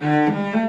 Bom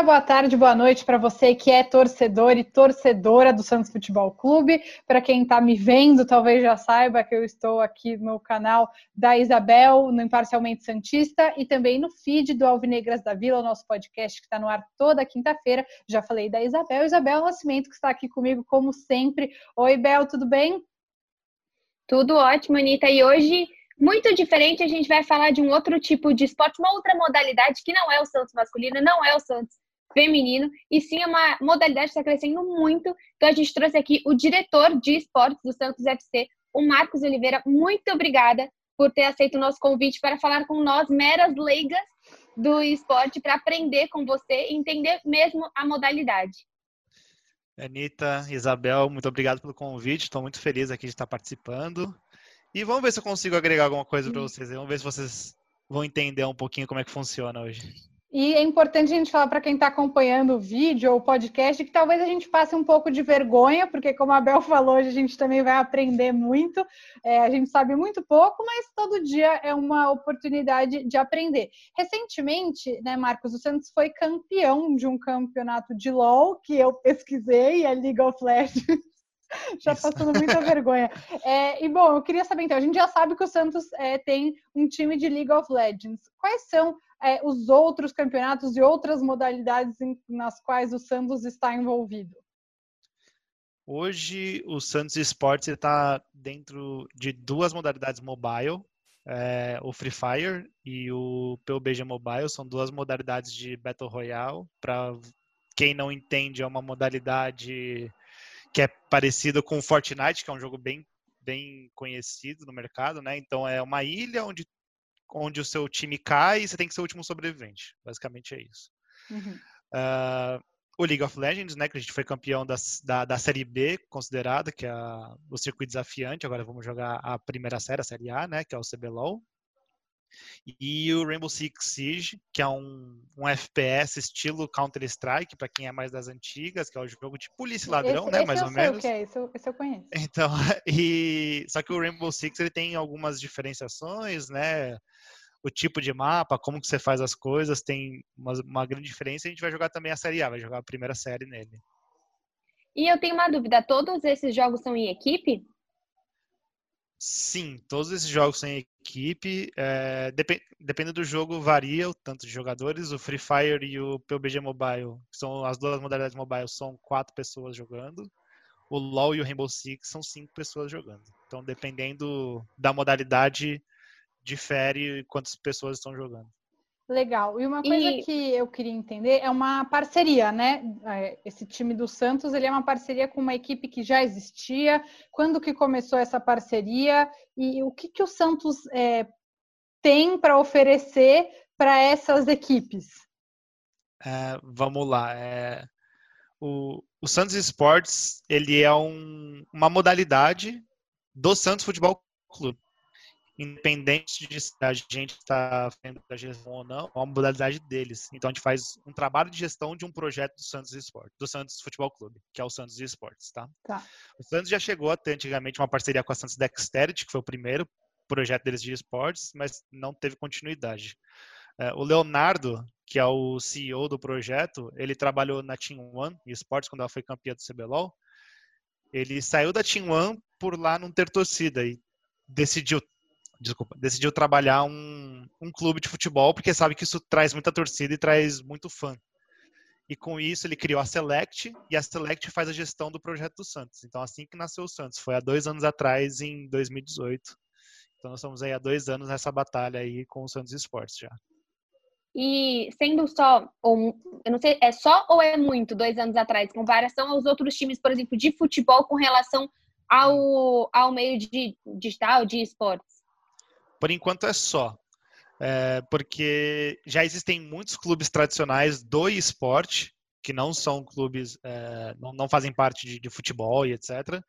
dia, boa tarde, boa noite para você que é torcedor e torcedora do Santos Futebol Clube. Para quem está me vendo, talvez já saiba que eu estou aqui no canal da Isabel, no Imparcialmente Santista, e também no feed do Alvinegras da Vila, o nosso podcast que está no ar toda quinta-feira. Já falei da Isabel, Isabel Nascimento, que está aqui comigo como sempre. Oi, Bel, tudo bem? Tudo ótimo, Anitta. E hoje muito diferente, a gente vai falar de um outro tipo de esporte, uma outra modalidade que não é o Santos masculino, não é o Santos feminino, e sim é uma modalidade que está crescendo muito. Então a gente trouxe aqui o diretor de esportes do Santos FC, o Marcos Oliveira. Muito obrigada por ter aceito o nosso convite para falar com nós, meras leigas do esporte, para aprender com você e entender mesmo a modalidade. Anitta, Isabel, muito obrigado pelo convite. Estou muito feliz aqui de estar participando. E vamos ver se eu consigo agregar alguma coisa para vocês. Vamos ver se vocês vão entender um pouquinho como é que funciona hoje. E é importante a gente falar para quem está acompanhando o vídeo ou o podcast que talvez a gente passe um pouco de vergonha, porque como a Bel falou, hoje a gente também vai aprender muito. É, a gente sabe muito pouco, mas todo dia é uma oportunidade de aprender. Recentemente, né, Marcos, o Santos foi campeão de um campeonato de LOL que eu pesquisei, a League of Legends. já passando muita vergonha. É, e bom, eu queria saber então, a gente já sabe que o Santos é, tem um time de League of Legends. Quais são é, os outros campeonatos e outras modalidades em, nas quais o Santos está envolvido? Hoje o Santos Esportes está dentro de duas modalidades mobile. É, o Free Fire e o PUBG Mobile são duas modalidades de Battle Royale. Para quem não entende, é uma modalidade que é parecido com Fortnite, que é um jogo bem, bem conhecido no mercado, né? Então é uma ilha onde, onde o seu time cai e você tem que ser o último sobrevivente. Basicamente é isso. Uhum. Uh, o League of Legends, né? Que a gente foi campeão da, da, da Série B, considerada, que é a, o circuito desafiante. Agora vamos jogar a primeira série, a Série A, né? Que é o CBLOL. E o Rainbow Six Siege, que é um, um FPS estilo Counter-Strike, para quem é mais das antigas, que é o jogo de polícia e ladrão, esse, né? Esse mais ou menos. Que é, esse, esse eu conheço. Então, e só que o Rainbow Six ele tem algumas diferenciações, né? O tipo de mapa, como que você faz as coisas, tem uma, uma grande diferença. A gente vai jogar também a série A, vai jogar a primeira série nele. E eu tenho uma dúvida: todos esses jogos são em equipe? Sim, todos esses jogos em equipe. É, dep dependendo do jogo, varia o tanto de jogadores. O Free Fire e o PUBG Mobile, que são as duas modalidades mobile, são quatro pessoas jogando. O LoL e o Rainbow Six são cinco pessoas jogando. Então, dependendo da modalidade, difere quantas pessoas estão jogando. Legal. E uma coisa e... que eu queria entender é uma parceria, né? É, esse time do Santos, ele é uma parceria com uma equipe que já existia. Quando que começou essa parceria? E o que, que o Santos é, tem para oferecer para essas equipes? É, vamos lá. É, o, o, Santos Esportes, ele é um, uma modalidade do Santos Futebol Clube independente de se a gente está fazendo a gestão ou não, é uma modalidade deles. Então a gente faz um trabalho de gestão de um projeto do Santos Esportes, do Santos Futebol Clube, que é o Santos Esportes, tá? tá? O Santos já chegou a ter antigamente uma parceria com a Santos Dexterity, que foi o primeiro projeto deles de esportes, mas não teve continuidade. É, o Leonardo, que é o CEO do projeto, ele trabalhou na Team One Esportes quando ela foi campeã do CBLOL. Ele saiu da Team One por lá não ter torcida e decidiu desculpa, decidiu trabalhar um, um clube de futebol porque sabe que isso traz muita torcida e traz muito fã. E com isso ele criou a Select e a Select faz a gestão do projeto do Santos. Então assim que nasceu o Santos, foi há dois anos atrás, em 2018. Então nós estamos aí há dois anos nessa batalha aí com o Santos Esportes já. E sendo só, ou, eu não sei, é só ou é muito dois anos atrás, comparação aos outros times, por exemplo, de futebol com relação ao, ao meio de, digital, de esportes? Por enquanto é só. É, porque já existem muitos clubes tradicionais do esporte, que não são clubes, é, não, não, fazem parte de, de, futebol e etc.,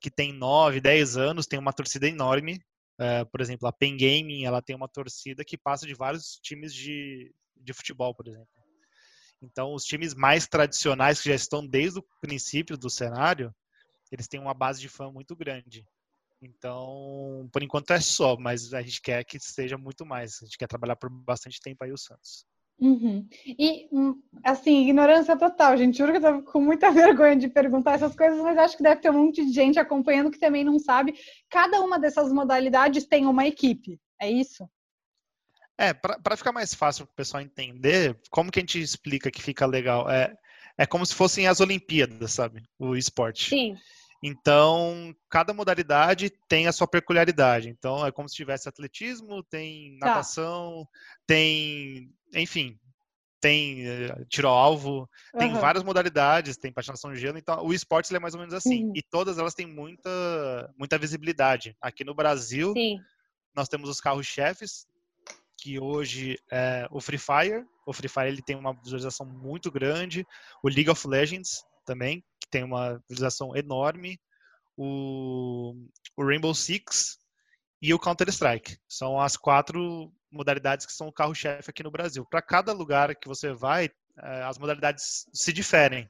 que tem 9, 10 anos, tem uma torcida enorme, É, por exemplo, a Pen Gaming, ela tem uma torcida que passa de vários times de, de futebol, por exemplo. Então, os times mais tradicionais que já estão desde o princípio do cenário, eles têm uma base de fã muito grande. Então, por enquanto é só, mas a gente quer que seja muito mais. A gente quer trabalhar por bastante tempo aí o Santos. Uhum. E, hum, assim, ignorância total, gente. Juro que eu tô com muita vergonha de perguntar essas coisas, mas acho que deve ter um monte de gente acompanhando que também não sabe. Cada uma dessas modalidades tem uma equipe, é isso? É, para ficar mais fácil para o pessoal entender, como que a gente explica que fica legal? É, é como se fossem as Olimpíadas, sabe? O esporte. Sim. Então, cada modalidade tem a sua peculiaridade. Então, é como se tivesse atletismo, tem tá. natação, tá. tem, enfim, tem uh, tiro ao alvo, uhum. tem várias modalidades, tem patinação de gelo. Então, o esporte é mais ou menos assim. Uhum. E todas elas têm muita, muita visibilidade. Aqui no Brasil, Sim. nós temos os carros-chefes, que hoje é o Free Fire. O Free Fire ele tem uma visualização muito grande. O League of Legends também, que tem uma visualização enorme, o, o Rainbow Six e o Counter-Strike. São as quatro modalidades que são o carro-chefe aqui no Brasil. Para cada lugar que você vai, é, as modalidades se diferem.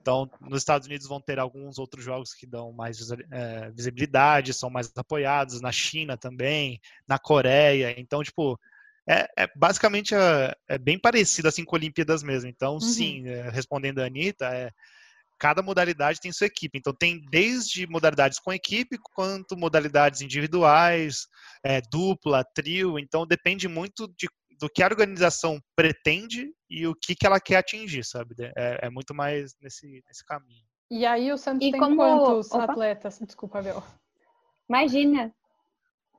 Então, nos Estados Unidos vão ter alguns outros jogos que dão mais é, visibilidade, são mais apoiados, na China também, na Coreia. Então, tipo, é, é basicamente é, é, bem parecido assim com Olimpíadas mesmo. Então, uhum. sim, é, respondendo a Anitta, é, cada modalidade tem sua equipe. Então, tem desde modalidades com equipe, quanto modalidades individuais, é, dupla, trio. Então, depende muito de, do que a organização pretende e o que, que ela quer atingir, sabe? É, é muito mais nesse, nesse caminho. E aí, o Santos e tem como... quantos Opa. atletas? Desculpa, Bel. Imagina.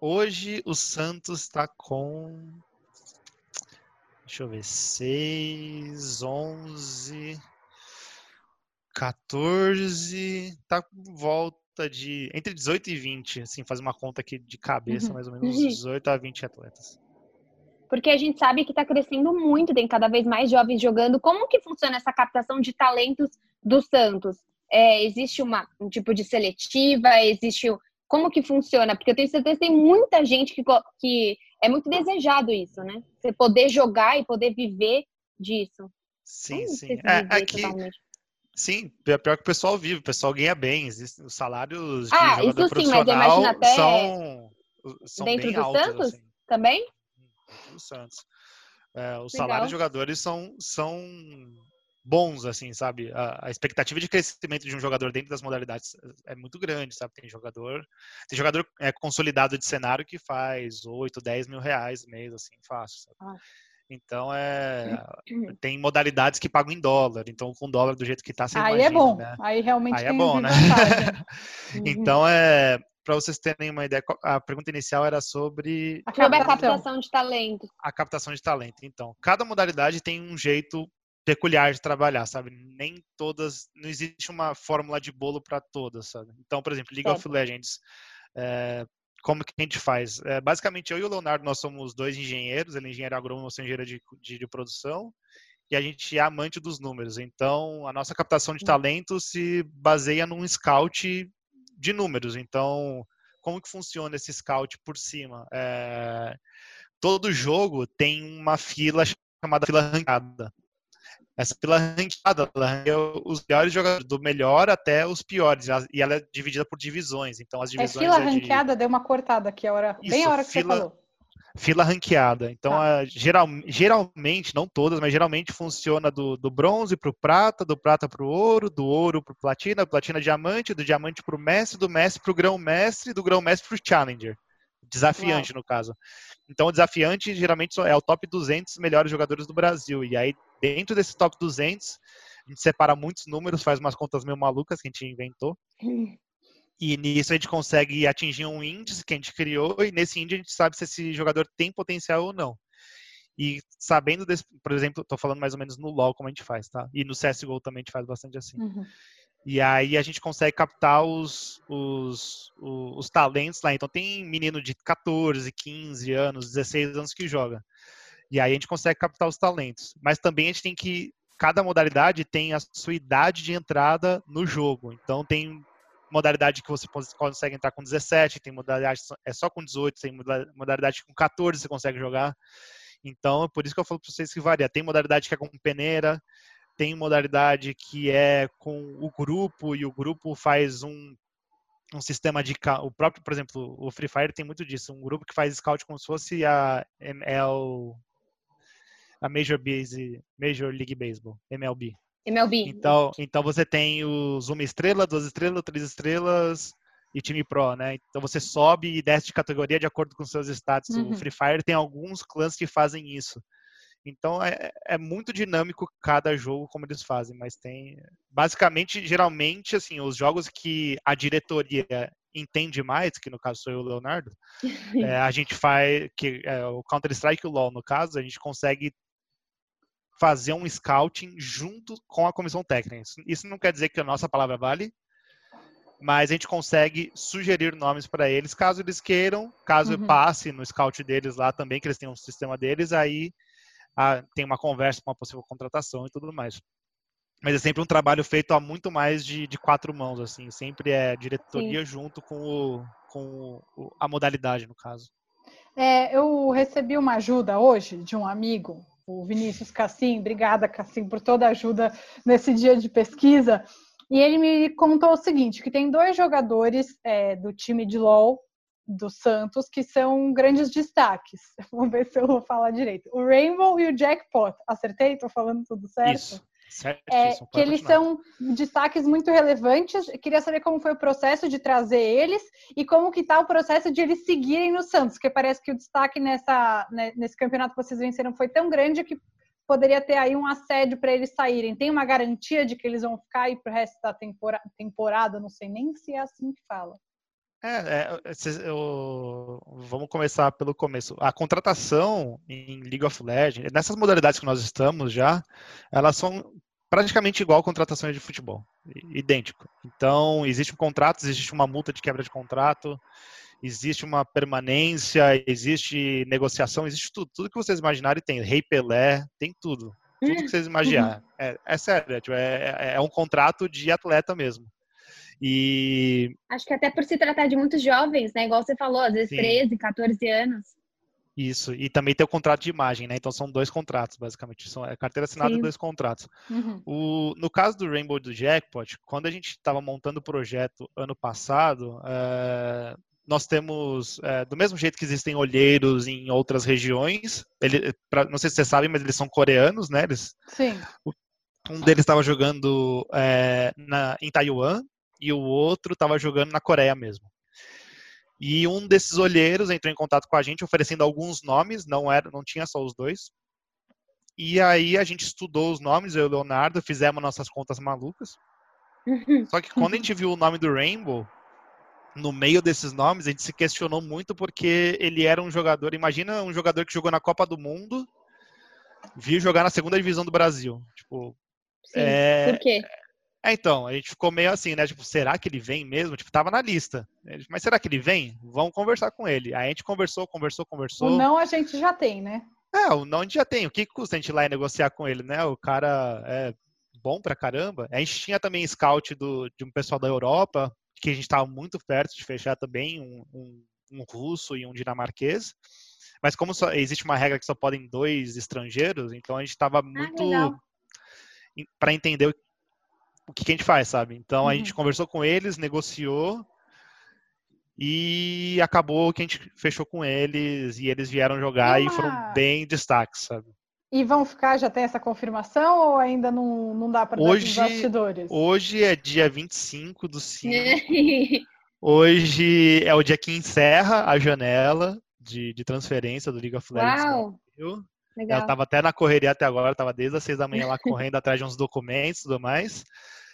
Hoje, o Santos está com. Deixa eu ver, 6, 11. 14, tá volta de entre 18 e 20, assim, fazer uma conta aqui de cabeça, uhum. mais ou menos 18 a 20 atletas. Porque a gente sabe que está crescendo muito, tem cada vez mais jovens jogando. Como que funciona essa captação de talentos do Santos? É, existe uma, um tipo de seletiva? Existe como que funciona? Porque eu tenho certeza que tem muita gente que, que é muito desejado isso, né? Você poder jogar e poder viver disso. Sim, sim. É, aqui, totalmente. Sim, pior que o pessoal vive, o pessoal ganha bem, os salários de ah, jogador isso sim, profissional mas até são, são dentro bem do altos. Santos assim. também? Do Santos. É, os Legal. salários de jogadores são, são bons, assim, sabe? A, a, expectativa de crescimento de um jogador dentro das modalidades é muito grande, sabe? Tem jogador, tem jogador é, consolidado de cenário que faz 8, 10 mil reais mês, assim, fácil, sabe? Ah. Então é tem modalidades que pagam em dólar. Então com dólar do jeito que está, você Aí imagina, é bom. Né? Aí realmente Aí é bom, né? então é para vocês terem uma ideia, a pergunta inicial era sobre a captação de talento. A captação de talento. Então, cada modalidade tem um jeito peculiar de trabalhar, sabe? Nem todas, não existe uma fórmula de bolo para todas, sabe? Então, por exemplo, League certo. of Legends, é, como que a gente faz? É, basicamente, eu e o Leonardo, nós somos dois engenheiros, ele é engenheiro agrônomo, eu sou engenheiro de, de, de, produção, e a gente é amante dos números. Então, a nossa captação de hum. talento se baseia num scout de números. Então, como que funciona esse scout por cima? É, todo jogo tem uma fila chamada fila ranqueada. Essa fila ranqueada, ela ranqueia os melhores jogadores, do melhor até os piores, e ela é dividida por divisões. Então as é divisões. É fila é ranqueada, de... deu uma cortada aqui a hora, Isso, bem a hora que fila... você falou. Fila ranqueada. Então, ah. geral, geralmente, não todas, mas geralmente funciona do, do bronze para o prata, do prata para o ouro, do ouro para o platina, platina diamante, do diamante para o mestre, do mestre para o grão-mestre, do grão-mestre para o challenger. Desafiante, Uau. no caso. Então, o desafiante geralmente é o top 200 melhores jogadores do Brasil. E aí, dentro desse top 200, a gente separa muitos números, faz umas contas meio malucas que a gente inventou. E nisso a gente consegue atingir um índice que a gente criou, e nesse índice a gente sabe se esse jogador tem potencial ou não. E sabendo desse, por exemplo, estou falando mais ou menos no LoL como a gente faz, tá? E no CSGO também a gente faz bastante assim. Uhum. E aí a gente consegue captar os, os, os, os, talentos lá. Então tem menino de 14, 15 anos, 16 anos que joga. E aí a gente consegue captar os talentos. Mas também a gente tem que. Cada modalidade tem a sua idade de entrada no jogo. Então tem modalidade que você consegue entrar com 17, tem modalidade é só com 18, tem modalidade com 14 você consegue jogar. Então, é por isso que eu falo para vocês que varia. Tem modalidade que é com peneira, tem modalidade que é com o grupo e o grupo faz um um sistema de o próprio, por exemplo, o Free Fire tem muito disso, um grupo que faz scout como se fosse a ML a Major Base, Major League Baseball, MLB. MLB. Então, então você tem os uma estrela, duas estrelas, três estrelas e time pro, né? Então você sobe e desce de categoria de acordo com seus status. Uhum. O Free Fire tem alguns clãs que fazem isso. Então é, é, muito dinâmico cada jogo como eles fazem, mas tem basicamente, geralmente, assim, os jogos que a diretoria entende mais, que no caso sou eu, Leonardo, é, a gente faz que é, o Counter Strike e o LoL no caso, a gente consegue fazer um scouting junto com a comissão técnica. Isso não quer dizer que a nossa palavra vale, mas a gente consegue sugerir nomes para eles, caso eles queiram, caso uhum. passe no scout deles lá também, que eles tenham um sistema deles, aí ah, tem uma conversa com uma possível contratação e tudo mais. Mas é sempre um trabalho feito a muito mais de, de quatro mãos, assim, sempre é diretoria Sim. junto com, o, com o, a modalidade, no caso. É, eu recebi uma ajuda hoje de um amigo o Vinícius Cassim. Obrigada, Cassim, por toda a ajuda nesse dia de pesquisa. E ele me contou o seguinte: que tem dois jogadores é, do time de LOL do Santos que são grandes destaques. Vamos ver se eu vou falar direito. O Rainbow e o Jackpot. Acertei? Estou falando tudo certo? Isso. É, que eles são destaques muito relevantes. Eu queria saber como foi o processo de trazer eles e como que está o processo de eles seguirem no Santos, porque parece que o destaque nessa, né, nesse campeonato que vocês venceram foi tão grande que poderia ter aí um assédio para eles saírem. Tem uma garantia de que eles vão ficar aí para o resto da temporada, temporada? Não sei nem se é assim que fala. É, é eu, vamos começar pelo começo. A contratação em League of Legends, nessas modalidades que nós estamos já, elas são praticamente igual a contratações de futebol, idêntico. Então, existe um contrato, existe uma multa de quebra de contrato, existe uma permanência, existe negociação, existe tudo. Tudo que vocês imaginarem tem. Rei Pelé, tem tudo. Tudo que vocês imaginarem. Uhum. É, é sério, é, tipo, é, é um contrato de atleta mesmo. E. Acho que até por se tratar de muitos jovens, né? Igual você falou, às vezes Sim. 13, 14 anos. Isso, e também tem o contrato de imagem, né? Então são dois contratos, basicamente. São é carteira assinada e dois contratos. Uhum. O, no caso do Rainbow do Jackpot, quando a gente estava montando o projeto ano passado, é, nós temos, é, do mesmo jeito que existem olheiros em outras regiões, ele, pra, não sei se vocês sabem, mas eles são coreanos, né? Eles, Sim. Um deles estava jogando é, na, em Taiwan, e o outro estava jogando na Coreia mesmo. E um desses olheiros entrou em contato com a gente oferecendo alguns nomes, não era, não tinha só os dois. E aí a gente estudou os nomes, eu e o Leonardo, fizemos nossas contas malucas. Só que quando a gente viu o nome do Rainbow, no meio desses nomes, a gente se questionou muito porque ele era um jogador, imagina um jogador que jogou na Copa do Mundo, viu jogar na segunda divisão do Brasil. Tipo, Sim, é, por quê? É, então, a gente ficou meio assim, né? Tipo, será que ele vem mesmo? Tipo, tava na lista. Mas será que ele vem? Vamos conversar com ele. Aí a gente conversou, conversou, conversou. O não a gente já tem, né? É, o não a gente já tem. O que custa a gente ir lá e negociar com ele, né? O cara é bom pra caramba. A gente tinha também scout do, de um pessoal da Europa, que a gente tava muito perto de fechar também, um, um, um russo e um dinamarquês. Mas como só, existe uma regra que só podem dois estrangeiros, então a gente estava ah, muito ah, para entender o que, que, a gente faz, sabe? Então uhum. a gente uhum. conversou com eles, negociou e acabou que a gente fechou com eles e eles vieram jogar e foram bem destaques, sabe? E vão ficar, já tem essa confirmação ou ainda não, não dá para dar os bastidores? Hoje é dia 25 do 5. hoje é o dia que encerra a janela de, de transferência do Legends. Uau! Legal. Ela estava até na correria até agora, estava desde as seis da manhã lá correndo atrás de uns documentos e tudo mais.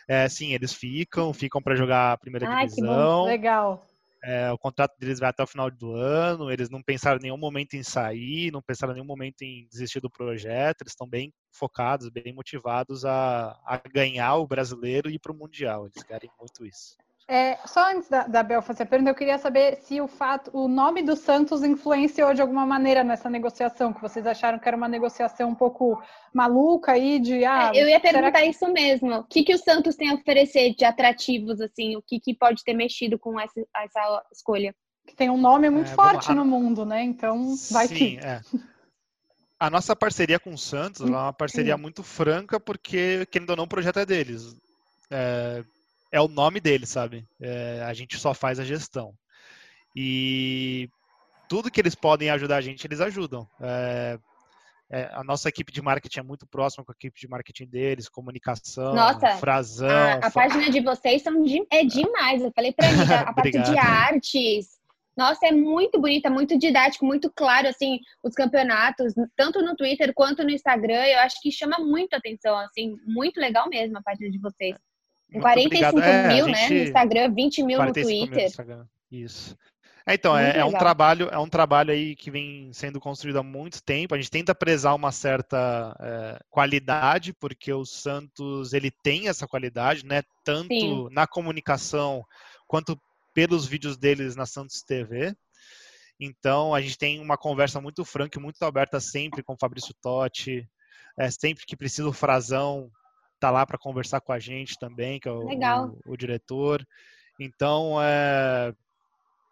É, sim, eles ficam, ficam para jogar a primeira Ai, divisão. Legal. É, o contrato deles vai até o final do ano. Eles não pensaram em nenhum momento em sair, não pensaram em nenhum momento em desistir do projeto. Eles estão bem focados, bem motivados a, a ganhar o brasileiro e ir para o mundial. Eles querem muito isso. É, só antes da, da Bel fazer a pergunta, eu queria saber se o fato, o nome do Santos influenciou de alguma maneira nessa negociação, que vocês acharam que era uma negociação um pouco maluca aí de ah, é, Eu ia perguntar que... isso mesmo. O que, que o Santos tem a oferecer de atrativos, assim, o que, que pode ter mexido com essa, essa escolha? Que tem um nome muito é, forte no mundo, né? Então vai Sim, que. É. A nossa parceria com o Santos é uma parceria muito franca, porque, querendo ou não, o projeto é deles. É, é o nome dele, sabe? É, a gente só faz a gestão. E tudo que eles podem ajudar a gente, eles ajudam. É, é, a nossa equipe de marketing é muito próxima com a equipe de marketing deles, comunicação, nossa, frasão. A, a página de vocês são de, é demais. Eu falei para mim, a parte de artes. Nossa, é muito bonita, muito didático, muito claro, assim, os campeonatos, tanto no Twitter quanto no Instagram. Eu acho que chama muito atenção, assim, muito legal mesmo a página de vocês. 45 é, mil, né, no Instagram, 20 mil no Twitter. No Isso. É, então, é, é, um trabalho, é um trabalho aí que vem sendo construído há muito tempo. A gente tenta prezar uma certa é, qualidade, porque o Santos ele tem essa qualidade, né? Tanto Sim. na comunicação quanto pelos vídeos deles na Santos TV. Então, a gente tem uma conversa muito franca e muito aberta sempre com o Fabrício Totti. É, sempre que precisa o Frazão, tá lá para conversar com a gente também, que é o, o, o diretor. Então, é,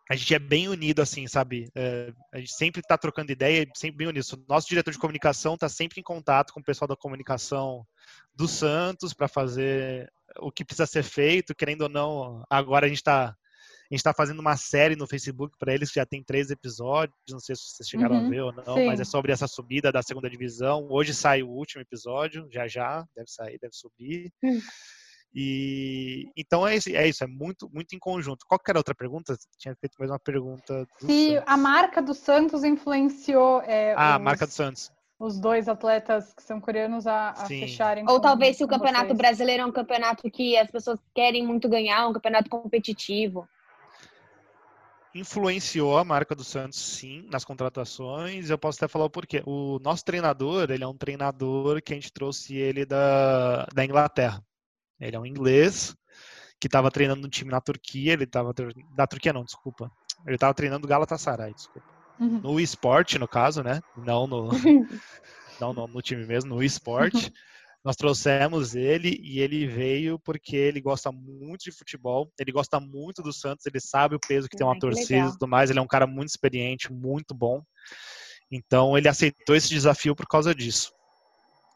a gente é bem unido, assim, sabe? É, a gente sempre está trocando ideia, sempre bem unido. Nosso diretor de comunicação está sempre em contato com o pessoal da comunicação do Santos para fazer o que precisa ser feito, querendo ou não. Agora a gente está gente está fazendo uma série no Facebook para eles que já tem três episódios. Não sei se vocês chegaram uhum, a ver ou não, sim. mas é sobre essa subida da segunda divisão. Hoje sai o último episódio, já já deve sair, deve subir. Uhum. E então é isso, é isso, é muito, muito em conjunto. Qual que era a outra pergunta? Tinha feito mais uma pergunta. Se Santos. a marca do Santos influenciou. É, ah, os, a marca do Santos. Os dois atletas que são coreanos a, a fecharem. Ou talvez se o campeonato vocês. brasileiro é um campeonato que as pessoas querem muito ganhar, um campeonato competitivo influenciou a marca do Santos, sim, nas contratações. Eu posso até falar o porquê. O nosso treinador, ele é um treinador que a gente trouxe ele da, da Inglaterra. Ele é um inglês que estava treinando no time na Turquia. Ele estava da Turquia não, desculpa. Ele estava treinando o Galatasaray, desculpa. Uhum. No esporte, no caso, né? Não no, não no, no time mesmo, no esporte. Nós trouxemos ele e ele veio porque ele gosta muito de futebol, ele gosta muito do Santos, ele sabe o peso que tem uma torcida e tudo mais, ele é um cara muito experiente, muito bom. Então ele aceitou esse desafio por causa disso.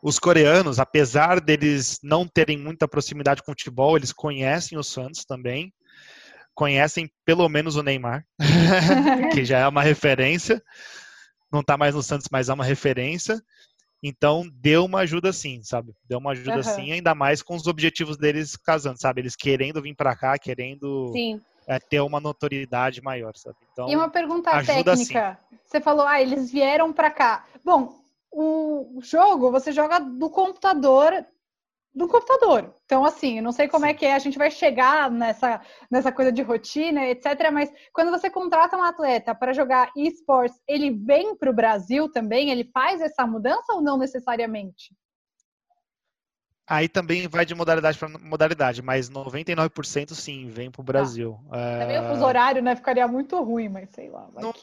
Os coreanos, apesar deles não terem muita proximidade com o futebol, eles conhecem o Santos também. Conhecem pelo menos o Neymar, que já é uma referência. Não está mais no Santos, mas é uma referência. Então, deu uma ajuda sim, sabe? Deu uma ajuda uhum. sim, ainda mais com os objetivos deles casando, sabe? Eles querendo vir para cá, querendo é, ter uma notoriedade maior, sabe? Então, e uma pergunta técnica. Sim. Você falou, ah, eles vieram para cá. Bom, o jogo você joga do computador do computador. Então, assim, não sei como é que é, a gente vai chegar nessa, nessa coisa de rotina, etc. Mas quando você contrata um atleta para jogar esportes, ele vem para o Brasil também? Ele faz essa mudança ou não necessariamente? Aí também vai de modalidade para modalidade, mas 99% sim, vem para o Brasil. Ah, é... Também o fuso horário, né? Ficaria muito ruim, mas sei lá. Não,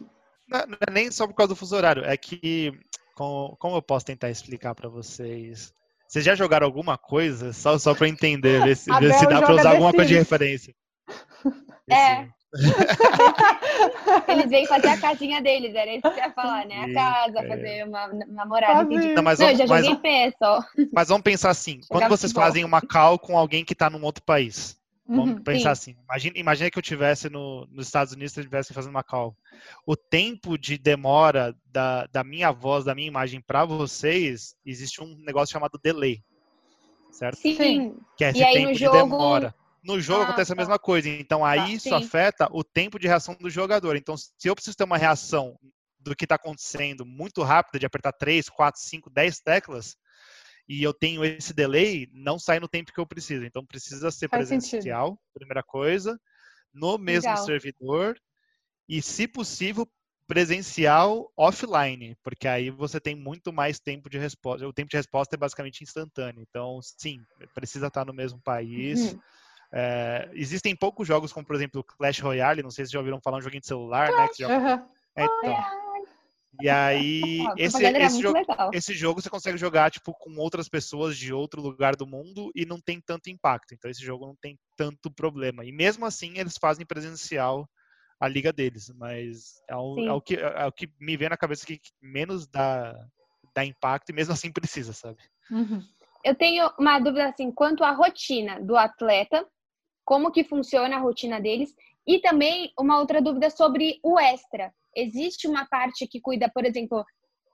não, é nem só por causa do fuso horário, é que, como, como eu posso tentar explicar para vocês vocês já jogaram alguma coisa? Só, só para entender, ver se, ver se dá para usar alguma coisa de referência. É. Eles vêm fazer a casinha deles, era isso que você ia falar, né? A casa, é. fazer uma namorada. Não, mas Não, eu já joguei mas, pé só. Mas vamos pensar assim: quando vocês fazem uma call com alguém que está num outro país, Vamos uhum, pensar sim. assim. Imagina, imagina que eu tivesse no, nos Estados Unidos e estivesse fazendo uma call. O tempo de demora da, da minha voz, da minha imagem para vocês, existe um negócio chamado delay. Certo? Sim. Que é esse e tempo de jogo... demora. No jogo ah, acontece a tá. mesma coisa. Então aí tá, isso sim. afeta o tempo de reação do jogador. Então, se eu preciso ter uma reação do que está acontecendo muito rápida, de apertar 3, 4, 5, 10 teclas, e eu tenho esse delay, não sai no tempo que eu preciso. Então precisa ser Faz presencial, sentido. primeira coisa, no mesmo Legal. servidor e, se possível, presencial offline, porque aí você tem muito mais tempo de resposta. O tempo de resposta é basicamente instantâneo. Então, sim, precisa estar no mesmo país. Uhum. É, existem poucos jogos, como por exemplo Clash Royale, não sei se já ouviram falar um joguinho de celular, né? Que joga... Aham. É, então. E aí, Ah, esse, era esse, jogo, esse jogo você consegue jogar tipo com outras pessoas de outro lugar do mundo e não tem tanto impacto. Então esse jogo não tem tanto problema. E mesmo assim eles fazem presencial a liga deles, mas é o, é o que, é o que me vem na cabeça que menos dá, dá impacto e mesmo assim precisa, sabe? Uhum. Eu tenho uma dúvida assim quanto à rotina do atleta, como que funciona a rotina deles e também uma outra dúvida sobre o extra. Existe uma parte que cuida, por exemplo,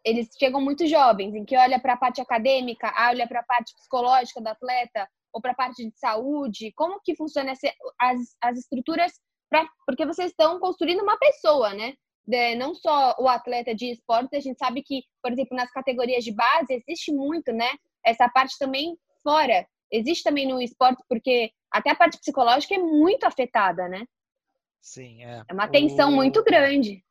eles chegam muito jovens, em que olha para a parte acadêmica, olha para a parte psicológica do atleta ou para a parte de saúde. Como que funciona essa- as, as estruturas? Pra, porque vocês estão construindo uma pessoa, né? De- não só o atleta de esporte, a gente sabe que, por exemplo, nas categorias de base existe muito, né? Essa parte também fora. Existe também no esporte, porque até a parte psicológica é muito afetada, né? Sim, é. É uma tensão O- muito grande.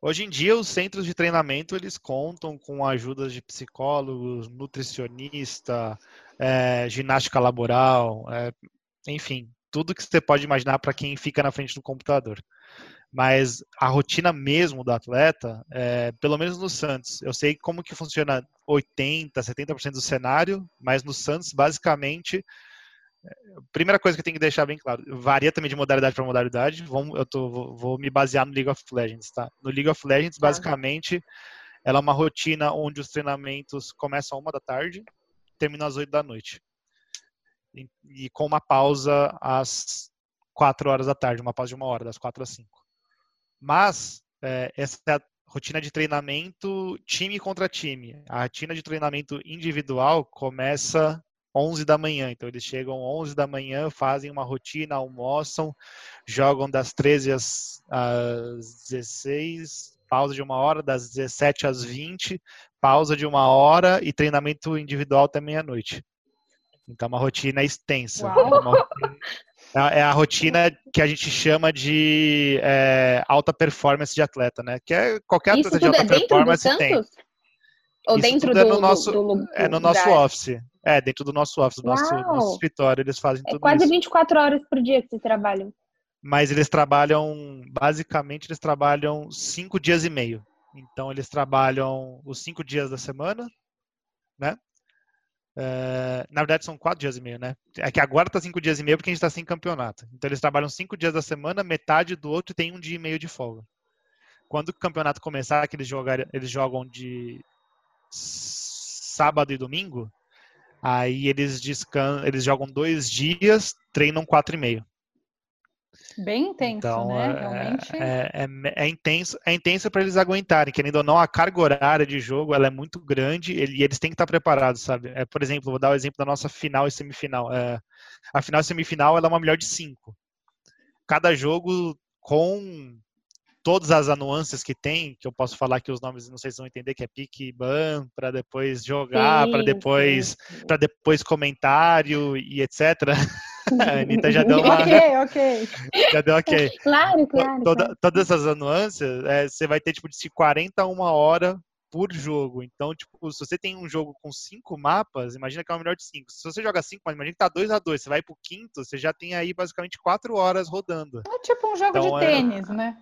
Hoje em dia, os centros de treinamento eles contam com ajudas de psicólogos, nutricionista, é, ginástica laboral, é, enfim, tudo que você pode imaginar para quem fica na frente do computador. Mas a rotina mesmo do atleta, é, pelo menos no Santos, eu sei como que funciona 80, 70% do cenário, mas no Santos, basicamente, primeira coisa que eu tenho que deixar bem claro, varia também de modalidade para modalidade. Vamos, eu tô, vou, vou me basear no League of Legends, tá? No League of Legends, Tá. basicamente, ela é uma rotina onde os treinamentos começam uma da tarde, terminam às oito da noite. E, e com uma pausa às quatro horas da tarde, uma pausa de uma hora, das quatro às cinco. Mas é, essa é a rotina de treinamento time contra time. A rotina de treinamento individual começa 11 da manhã. Então eles chegam 11 da manhã, fazem uma rotina, almoçam, jogam das 13 às, às 16, pausa de uma hora, das 17 às 20, pausa de uma hora e treinamento individual até meia-noite. Então é uma rotina extensa. Uau. É, é- é a rotina que a gente chama de é, alta performance de atleta, né? Que é qualquer Isso atleta de tudo alta é do performance tem. Ou Isso dentro tudo é do, no do- nosso- do, É no nosso office. É, dentro do nosso office, do nosso, nosso escritório, eles fazem É tudo quase isso. 24 horas por dia que vocês trabalham. Mas eles trabalham, basicamente, eles trabalham cinco dias e meio. Então, eles trabalham os cinco dias da semana, né? É, na verdade, são quatro dias e meio, né? É que agora tá cinco dias e meio porque a gente tá sem campeonato. Então, eles trabalham cinco dias da semana, metade do outro tem um dia e meio de folga. Quando o campeonato começar, que eles, jogar, eles jogam de sábado e domingo, aí eles descansam, eles jogam dois dias, treinam quatro e meio. Bem intenso, Então, né? é, Realmente. é, é, é intenso, é intenso para eles aguentarem, querendo ou não, a carga horária de jogo ela é muito grande e eles têm que estar preparados, sabe? É, por exemplo, vou dar o exemplo da nossa final e semifinal. É, a final e semifinal ela é uma melhor de cinco. Cada jogo com todas as nuances que tem, que eu posso falar que os nomes não sei se vão entender, que é pique ban, para depois jogar, para depois, para depois comentário e etc. A Anitta já deu uma, Ok, ok. já deu ok. Claro, claro. Toda- claro. todas essas nuances, é, você vai ter tipo de 40 a uma hora por jogo. Então, tipo, se você tem um jogo com cinco mapas, imagina que é o melhor de cinco. Se você joga cinco, mas imagina que tá 2 a 2 você vai pro quinto, você já tem aí basicamente quatro horas rodando. É tipo um jogo Então, de é- tênis, né?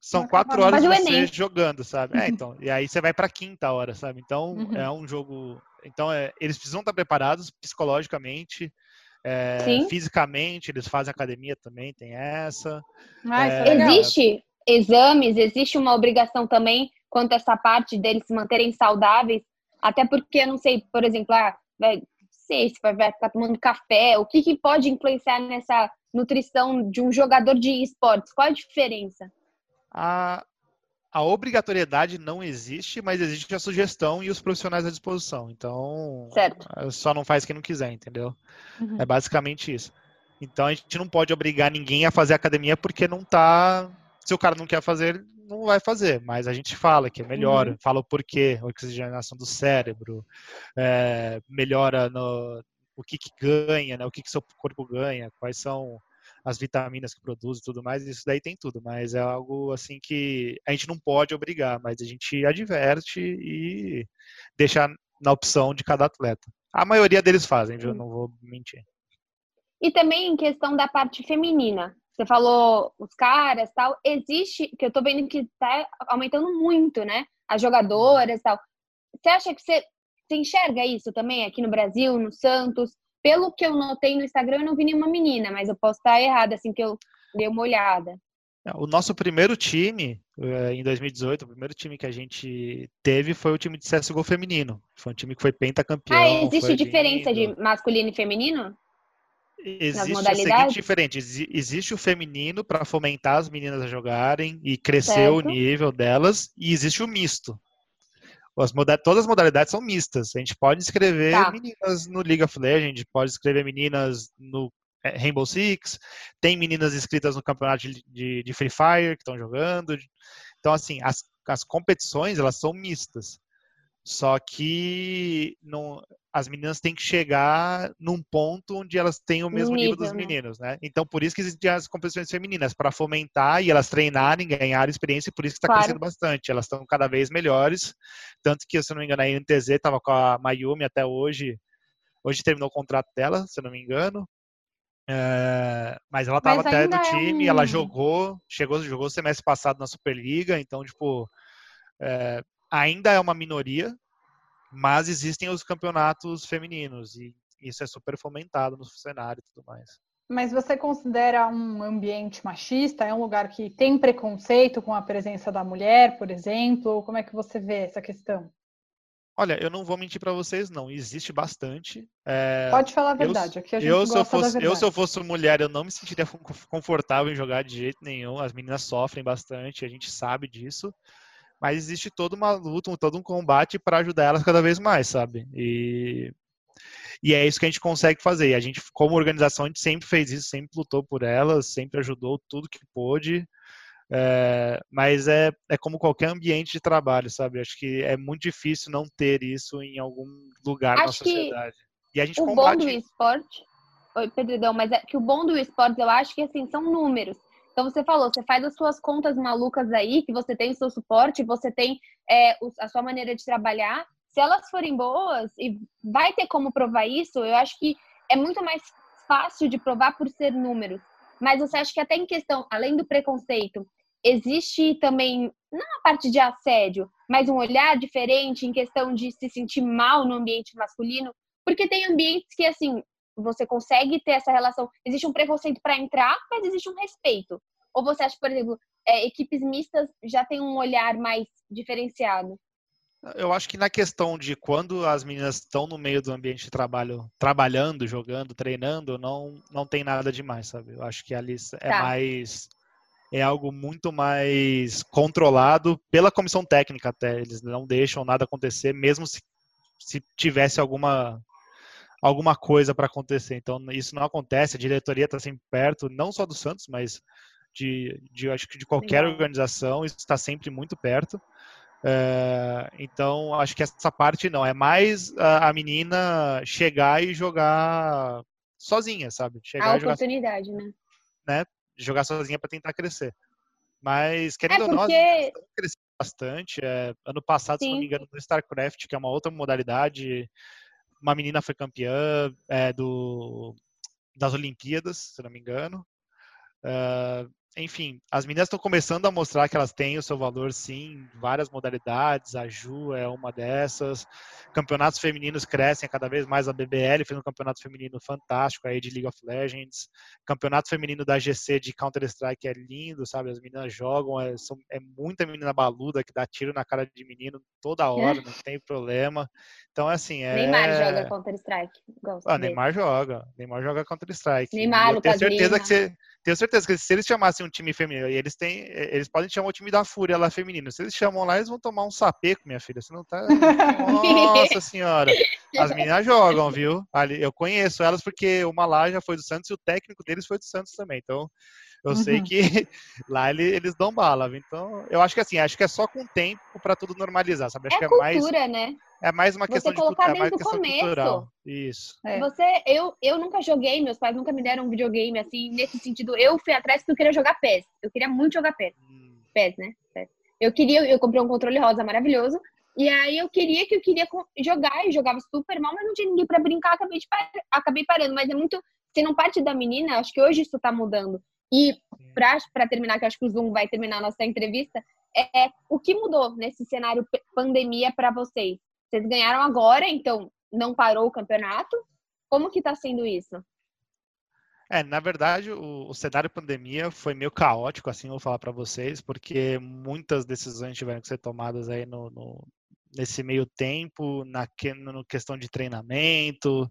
São quatro acaba horas de o você Enem. jogando, sabe? É, então. E aí você vai pra quinta hora, sabe? Então, Uhum. é um jogo. Então, é, eles precisam estar preparados psicologicamente, é, fisicamente, eles fazem academia também, tem essa. Ah, isso é É. Existe exames, existe uma obrigação também quanto a essa parte deles se manterem saudáveis, até porque, eu não sei, por exemplo, ah, vai, não sei se vai, vai ficar tomando café, o que, que pode influenciar nessa nutrição de um jogador de esportes? Qual a diferença? A, a obrigatoriedade não existe, mas existe a sugestão e os profissionais à disposição. Então, Certo. só não faz quem não quiser, entendeu? Uhum. É basicamente isso. Então a gente não pode obrigar ninguém a fazer academia porque não tá. Se o cara não quer fazer, não vai fazer. Mas a gente fala que é melhor, fala o porquê, oxigenação do cérebro, é, melhora no o que, que ganha, né? O que, que seu corpo ganha, quais são as vitaminas que produz e tudo mais, isso daí tem tudo, mas é algo assim que a gente não pode obrigar, mas a gente adverte e deixa na opção de cada atleta. A maioria deles fazem, viu? Não vou mentir. E também em questão da parte feminina. Você falou os caras tal. Existe, que eu tô vendo que tá aumentando muito, né? As jogadoras tal. Você acha que você, você enxerga isso também aqui no Brasil, no Santos? Pelo que eu notei no Instagram, eu não vi nenhuma menina, mas eu posso estar errada, assim, que eu dei uma olhada. O nosso primeiro time, eh, em 2018, o primeiro time que a gente teve foi o time de CSGO feminino. Foi um time que foi pentacampeão. Ah, existe diferença lindo. de masculino e feminino? Existe a seguinte diferente: existe o feminino para fomentar as meninas a jogarem e crescer certo. o nível delas, e existe o misto. As todas as modalidades são mistas. A gente pode escrever tá. meninas no League of Legends, pode escrever meninas no é, Rainbow Six, tem meninas inscritas no campeonato de, de, de Free Fire que estão jogando. Então, assim, as, as competições elas são mistas. Só que não, as meninas têm que chegar num ponto onde elas têm o mesmo nível, nível dos né? meninos, né? Então, por isso que existem as competições femininas, para fomentar e elas treinarem, ganhar experiência, e por isso que está claro. crescendo bastante. Elas estão cada vez melhores. Tanto que, se eu não me engano, a NTZ estava com a Mayumi até hoje. Hoje terminou o contrato dela, se eu não me engano. É, mas ela estava até do time, é um... ela jogou, chegou, jogou semestre passado na Superliga, então, tipo, é, ainda é uma minoria, mas existem os campeonatos femininos e isso é super fomentado no cenário e tudo mais. Mas você considera um ambiente machista? É um lugar que tem preconceito com a presença da mulher, por exemplo? Como é que você vê essa questão? Olha, eu não vou mentir para vocês, não. Existe bastante. É... Pode falar a verdade. Eu, Aqui a gente eu, se eu, fosse, eu, se eu fosse mulher, eu não me sentiria confortável em jogar de jeito nenhum. As meninas sofrem bastante, a gente sabe disso. Mas existe toda uma luta, todo um combate para ajudar elas cada vez mais, sabe? E, e é isso que a gente consegue fazer. E a gente, como organização, a gente sempre fez isso, sempre lutou por elas, sempre ajudou tudo que pôde. É, mas é, é como qualquer ambiente de trabalho, sabe? Acho que é muito difícil não ter isso em algum lugar Acho na sociedade. E a gente o combate... bom do esporte, Oi, perdão, mas é que o bom do esporte, eu acho que assim, são números. Então você falou, você faz as suas contas malucas aí, que você tem o seu suporte, você tem é, a sua maneira de trabalhar. Se elas forem boas e vai ter como provar isso, eu acho que é muito mais fácil de provar por ser números. Mas você acha que até em questão, além do preconceito, existe também, não a parte de assédio, mas um olhar diferente em questão de se sentir mal no ambiente masculino, porque tem ambientes que, assim, você consegue ter essa relação. Existe um preconceito para entrar, mas existe um respeito. Ou você acha, por exemplo, é, equipes mistas já tem um olhar mais diferenciado? Eu acho que na questão de quando as meninas estão no meio do ambiente de trabalho, trabalhando, jogando, treinando, não, não tem nada demais, sabe? Eu acho que ali é tá. mais é algo muito mais controlado pela comissão técnica até. Eles não deixam nada acontecer, mesmo se, se tivesse alguma alguma coisa para acontecer. Então isso não acontece. A diretoria está sempre perto, não só do Santos, mas de, de acho que de qualquer Legal. organização. Isso está sempre muito perto. É, então acho que essa parte não é mais a, a menina chegar e jogar sozinha, sabe? Chegar a oportunidade, jogar, né? né? jogar sozinha para tentar crescer. Mas, querendo é ou não, porque... cresceu bastante. É, ano passado, Sim. se não me engano, no StarCraft, que é uma outra modalidade, uma menina foi campeã é, do, das Olimpíadas, se não me engano. Uh, enfim, as meninas estão começando a mostrar que elas têm o seu valor, sim, várias modalidades. A Ju é uma dessas. Campeonatos femininos crescem cada vez mais. A BBL fez um campeonato feminino fantástico aí de League of Legends. Campeonato feminino da GC de Counter Strike é lindo, sabe? As meninas jogam, é, são, é muita menina baluda que dá tiro na cara de menino toda hora, não tem problema. Então, assim, é. Neymar joga Counter Strike. Ah, Neymar joga. Neymar joga Counter Strike. Neymar, eu tenho certeza que você tenho certeza que se eles chamassem um time feminino, e eles têm, eles podem chamar o time da Fúria lá feminino. Se eles chamam lá, eles vão tomar um sapeco, minha filha. Você não tá. Nossa senhora. As meninas jogam, viu? Ali, eu conheço elas porque uma lá já foi do Santos e o técnico deles foi do Santos também. Então, eu uhum. sei que lá eles dão bala. Então, eu acho que assim, acho que é só com o tempo para tudo normalizar, sabe? Acho é que é cultura, mais, né? É mais uma você questão colocar de cultura, é desde o começo. Cultural. Isso. É. Você, eu, eu nunca joguei, meus pais nunca me deram um videogame assim, nesse sentido. Eu fui atrás porque eu queria jogar PES. Eu queria muito jogar PES. Hum. PES, né? PES. Eu queria, eu comprei um controle rosa maravilhoso. E aí eu queria que eu queria jogar, e jogava super mal, mas não tinha ninguém para brincar, acabei, de par... acabei parando. Mas é muito se não parte da menina, acho que hoje isso está mudando. E para terminar, que acho que o Zoom vai terminar a nossa entrevista, é o que mudou nesse cenário pandemia para vocês? Vocês ganharam agora, então não parou o campeonato? Como que está sendo isso? É, na verdade, o, o, cenário pandemia foi meio caótico, assim, vou falar para vocês, porque muitas decisões tiveram que ser tomadas aí no, no nesse meio tempo, na que, no questão de treinamento,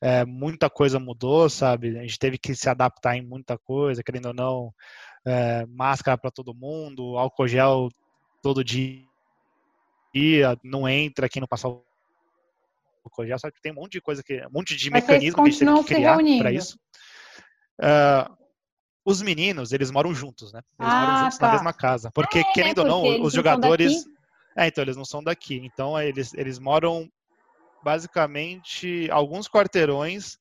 é, muita coisa mudou, sabe? A gente teve que se adaptar em muita coisa, querendo ou não, é, máscara para todo mundo, álcool gel todo dia, não entra quem não passar o gel, sabe que tem um monte de coisa que, um monte de mecanismo que a gente teve que criar para isso. Uh, os meninos, eles moram juntos, né? Eles ah, moram juntos tá. na mesma casa. Porque, é, querendo ou não, os jogadores. É, então, eles não são daqui. Então, eles, eles moram basicamente alguns quarteirões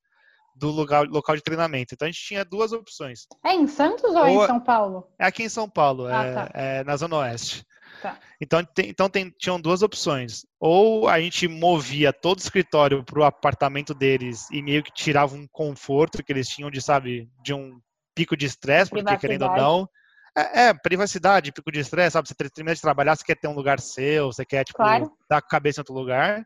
do lugar, local de treinamento. Então a gente tinha duas opções. É em Santos ou, ou em São Paulo? É aqui em São Paulo, ah, é, tá. é, na Zona Oeste. Tá. Então, tem, então tem, tinham duas opções. Ou a gente movia todo o escritório para o apartamento deles e meio que tirava um conforto que eles tinham de, sabe, de um pico de estresse, porque querendo ou não. É, é privacidade, pico de estresse, sabe? Você termina de trabalhar, você quer ter um lugar seu, você quer, tipo, claro. dar a cabeça em outro lugar.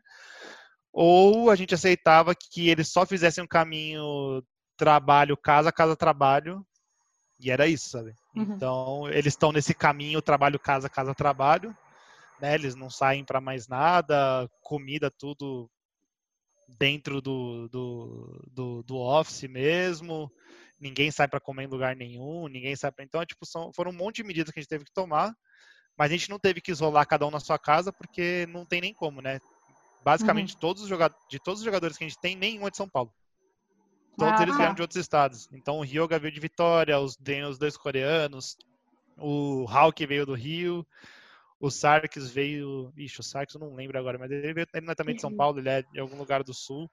Ou a gente aceitava que eles só fizessem um caminho trabalho, casa, casa, trabalho, e era isso, sabe? Uhum. Então, eles estão nesse caminho trabalho, casa, casa, trabalho. Né? Eles não saem para mais nada, comida, tudo dentro do, do, do, do office mesmo. Ninguém sai para comer em lugar nenhum, ninguém sai para. Então, tipo, são, foram um monte de medidas que a gente teve que tomar, mas a gente não teve que isolar cada um na sua casa, porque não tem nem como, né? Basicamente, uhum. todos os jogadores, de todos os jogadores que a gente tem, nenhum é de São Paulo. Todos ah, eles vieram de outros estados. Então o Ryoga veio de Vitória, os, dois coreanos, o Hulk veio do Rio, o Sarkis veio. Ixi, o Sarkis eu não lembro agora, mas ele, veio, ele não é também de São Paulo, ele é de algum lugar do sul.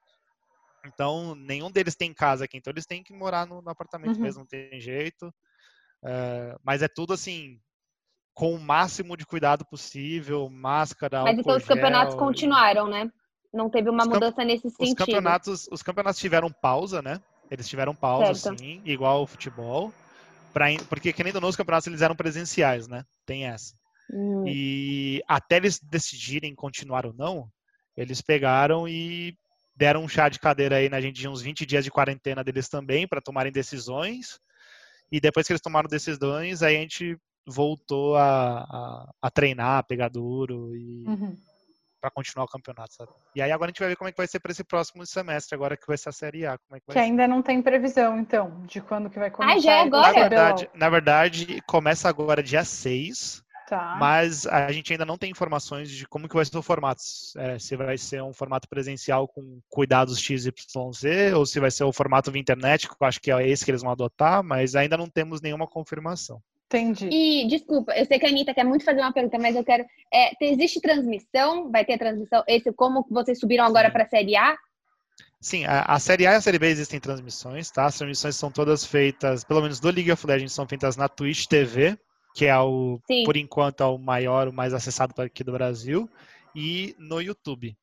Então, nenhum deles tem casa aqui, então eles têm que morar no, no apartamento uhum. mesmo, não tem jeito. Uh, mas é tudo assim, com o máximo de cuidado possível, máscara. Mas então os campeonatos continuaram, né? Não teve uma os mudança nesse sentido. Os campeonatos, os campeonatos tiveram pausa, né? Eles tiveram pausa, certo. sim, igual o futebol. Pra, porque, que nem do novo, os campeonatos eles eram presenciais, né? Tem essa. Hum. E até eles decidirem continuar ou não, eles pegaram e deram um chá de cadeira aí na gente de uns 20 dias de quarentena deles também para tomarem decisões. E depois que eles tomaram decisões, aí a gente voltou a, a, a treinar, a pegar duro e uhum para continuar o campeonato, sabe? E aí agora a gente vai ver como é que vai ser para esse próximo semestre, agora que vai ser a Série A. Como é que, que ainda não tem previsão, então, de quando que vai começar. Ah, já é agora? Na verdade, na verdade, começa agora dia 6. Tá. Mas a gente ainda não tem informações de como que vai ser o formato. É, se vai ser um formato presencial com cuidados XYZ, ou se vai ser o formato via internet, que eu acho que é esse que eles vão adotar, mas ainda não temos nenhuma confirmação. Entendi. E, desculpa, eu sei que a Anitta quer muito fazer uma pergunta, mas eu quero. É, existe transmissão? Vai ter transmissão? Esse, como vocês subiram agora para a Série A? Sim, a, a, Série A e a Série B existem transmissões, tá? As transmissões são todas feitas, pelo menos do League of Legends, são feitas na Twitch TV, que é o, Sim. por enquanto, é o maior, o mais acessado aqui do Brasil, e no YouTube.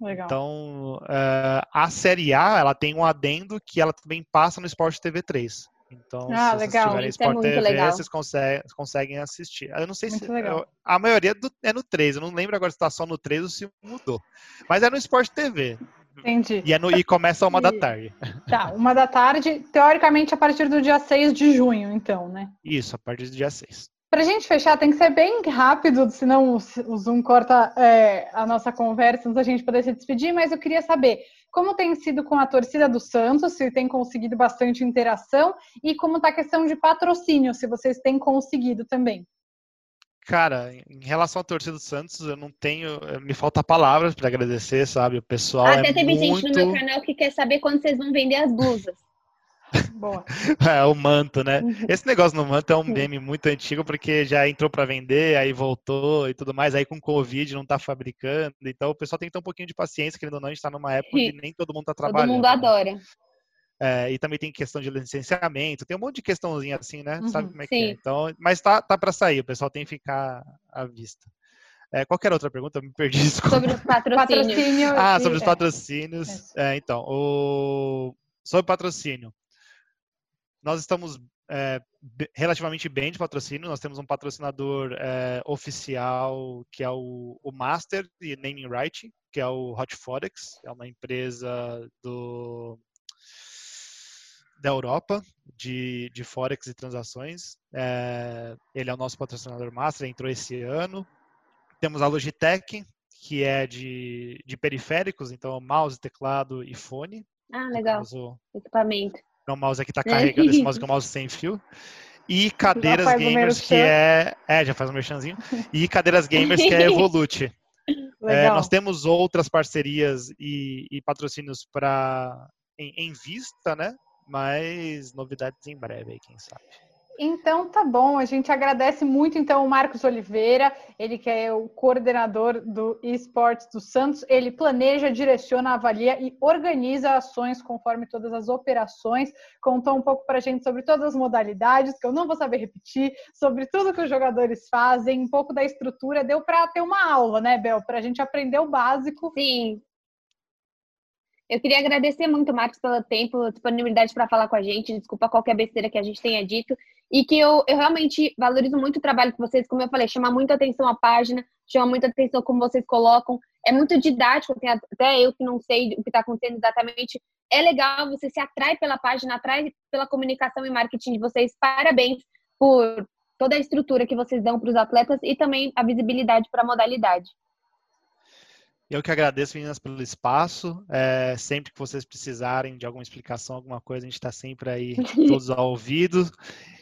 Legal. Então, uh, a Série A, ela tem um adendo que ela também passa no Sport TV 3. Então, ah, se legal. vocês tiverem é Sport é TV, legal. vocês conseguem, conseguem assistir. Eu não sei muito se. Eu, a maioria do, é no 3. Eu não lembro agora se está só no 3 ou se mudou. Mas é no Sport TV. Entendi. E, é no, e começa uma e... da tarde. Tá, uma da tarde, teoricamente a partir do dia 6 de junho, então, né? Isso, a partir do dia 6. Para a gente fechar, tem que ser bem rápido, senão o Zoom corta é, a nossa conversa antes da gente poder se despedir, mas eu queria saber como tem sido com a torcida do Santos, se tem conseguido bastante interação e como está a questão de patrocínio, se vocês têm conseguido também. Cara, em relação à torcida do Santos, eu não tenho. Me falta palavras para agradecer, sabe? O pessoal. Até é teve muito... gente no meu canal que quer saber quando vocês vão vender as blusas. Boa. é, o manto, né? Uhum. Esse negócio no manto é um meme muito antigo, porque já entrou para vender, aí voltou e tudo mais, aí com Covid não tá fabricando, então o pessoal tem que ter um pouquinho de paciência, querendo ou não, a gente tá numa época que nem todo mundo tá trabalhando. Todo mundo adora. É, e também tem questão de licenciamento, tem um monte de questãozinha assim, né? Uhum, Sabe como é sim. que é? Então, mas tá, tá para sair, o pessoal tem que ficar à vista. É, qual era a outra pergunta? Eu me perdi. Desculpa. Sobre os patrocínios. ah, sobre os patrocínios. É, então, o... sobre patrocínio. Nós estamos é, relativamente bem de patrocínio. Nós temos um patrocinador é, oficial que é o, o, Master e Naming Right, que é o Hot Forex, é uma empresa do da Europa de, de Forex e transações. É, ele é o nosso patrocinador master, entrou esse ano. Temos a Logitech, que é de, de periféricos, então mouse, teclado e fone. Ah, legal. Equipamento. O mouse aqui está carregando, esse mouse que é o mouse sem fio. E cadeiras gamers, que é. É, já faz um merchanzinho. E cadeiras gamers, que é Evolute. É, nós temos outras parcerias e, e patrocínios para em, em, vista, né? Mas novidades em breve aí, quem sabe. Então tá bom, a gente agradece muito então o Marcos Oliveira, ele que é o coordenador do esportes do Santos, ele planeja, direciona, avalia e organiza ações conforme todas as operações, contou um pouco para a gente sobre todas as modalidades, que eu não vou saber repetir, sobre tudo que os jogadores fazem, um pouco da estrutura, deu para ter uma aula, né, Bel, para a gente aprender o básico. Sim, eu queria agradecer muito, Marcos, pelo tempo, disponibilidade para falar com a gente. Desculpa qualquer besteira que a gente tenha dito. E que eu, eu realmente valorizo muito o trabalho de vocês. Como eu falei, chama muita atenção a página, chama muita atenção como vocês colocam. É muito didático, até eu que não sei o que está acontecendo exatamente. É legal, você se atrai pela página, atrai pela comunicação e marketing de vocês. Parabéns por toda a estrutura que vocês dão para os atletas e também a visibilidade para a modalidade. Eu que agradeço, meninas, pelo espaço. É, sempre que vocês precisarem de alguma explicação, alguma coisa, a gente está sempre aí todos ao ouvido.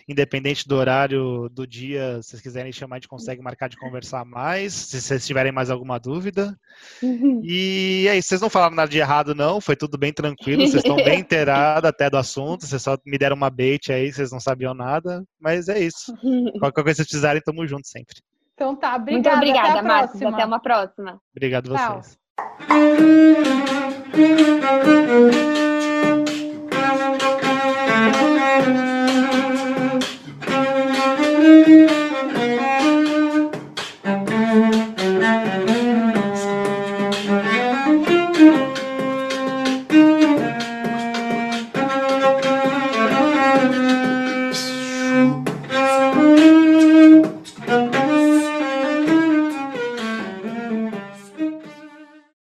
Independente do horário do dia, se vocês quiserem chamar, a gente consegue marcar de conversar mais, se vocês tiverem mais alguma dúvida. Uhum. E é isso, vocês não falaram nada de errado, não, foi tudo bem tranquilo, vocês estão bem inteirados até do assunto, vocês só me deram uma bait aí, vocês não sabiam nada, mas é isso. Qualquer coisa que vocês precisarem, tamo junto sempre. Então tá, obrigada. Muito obrigada, Marcos. Até uma próxima. Obrigado a vocês. Tchau.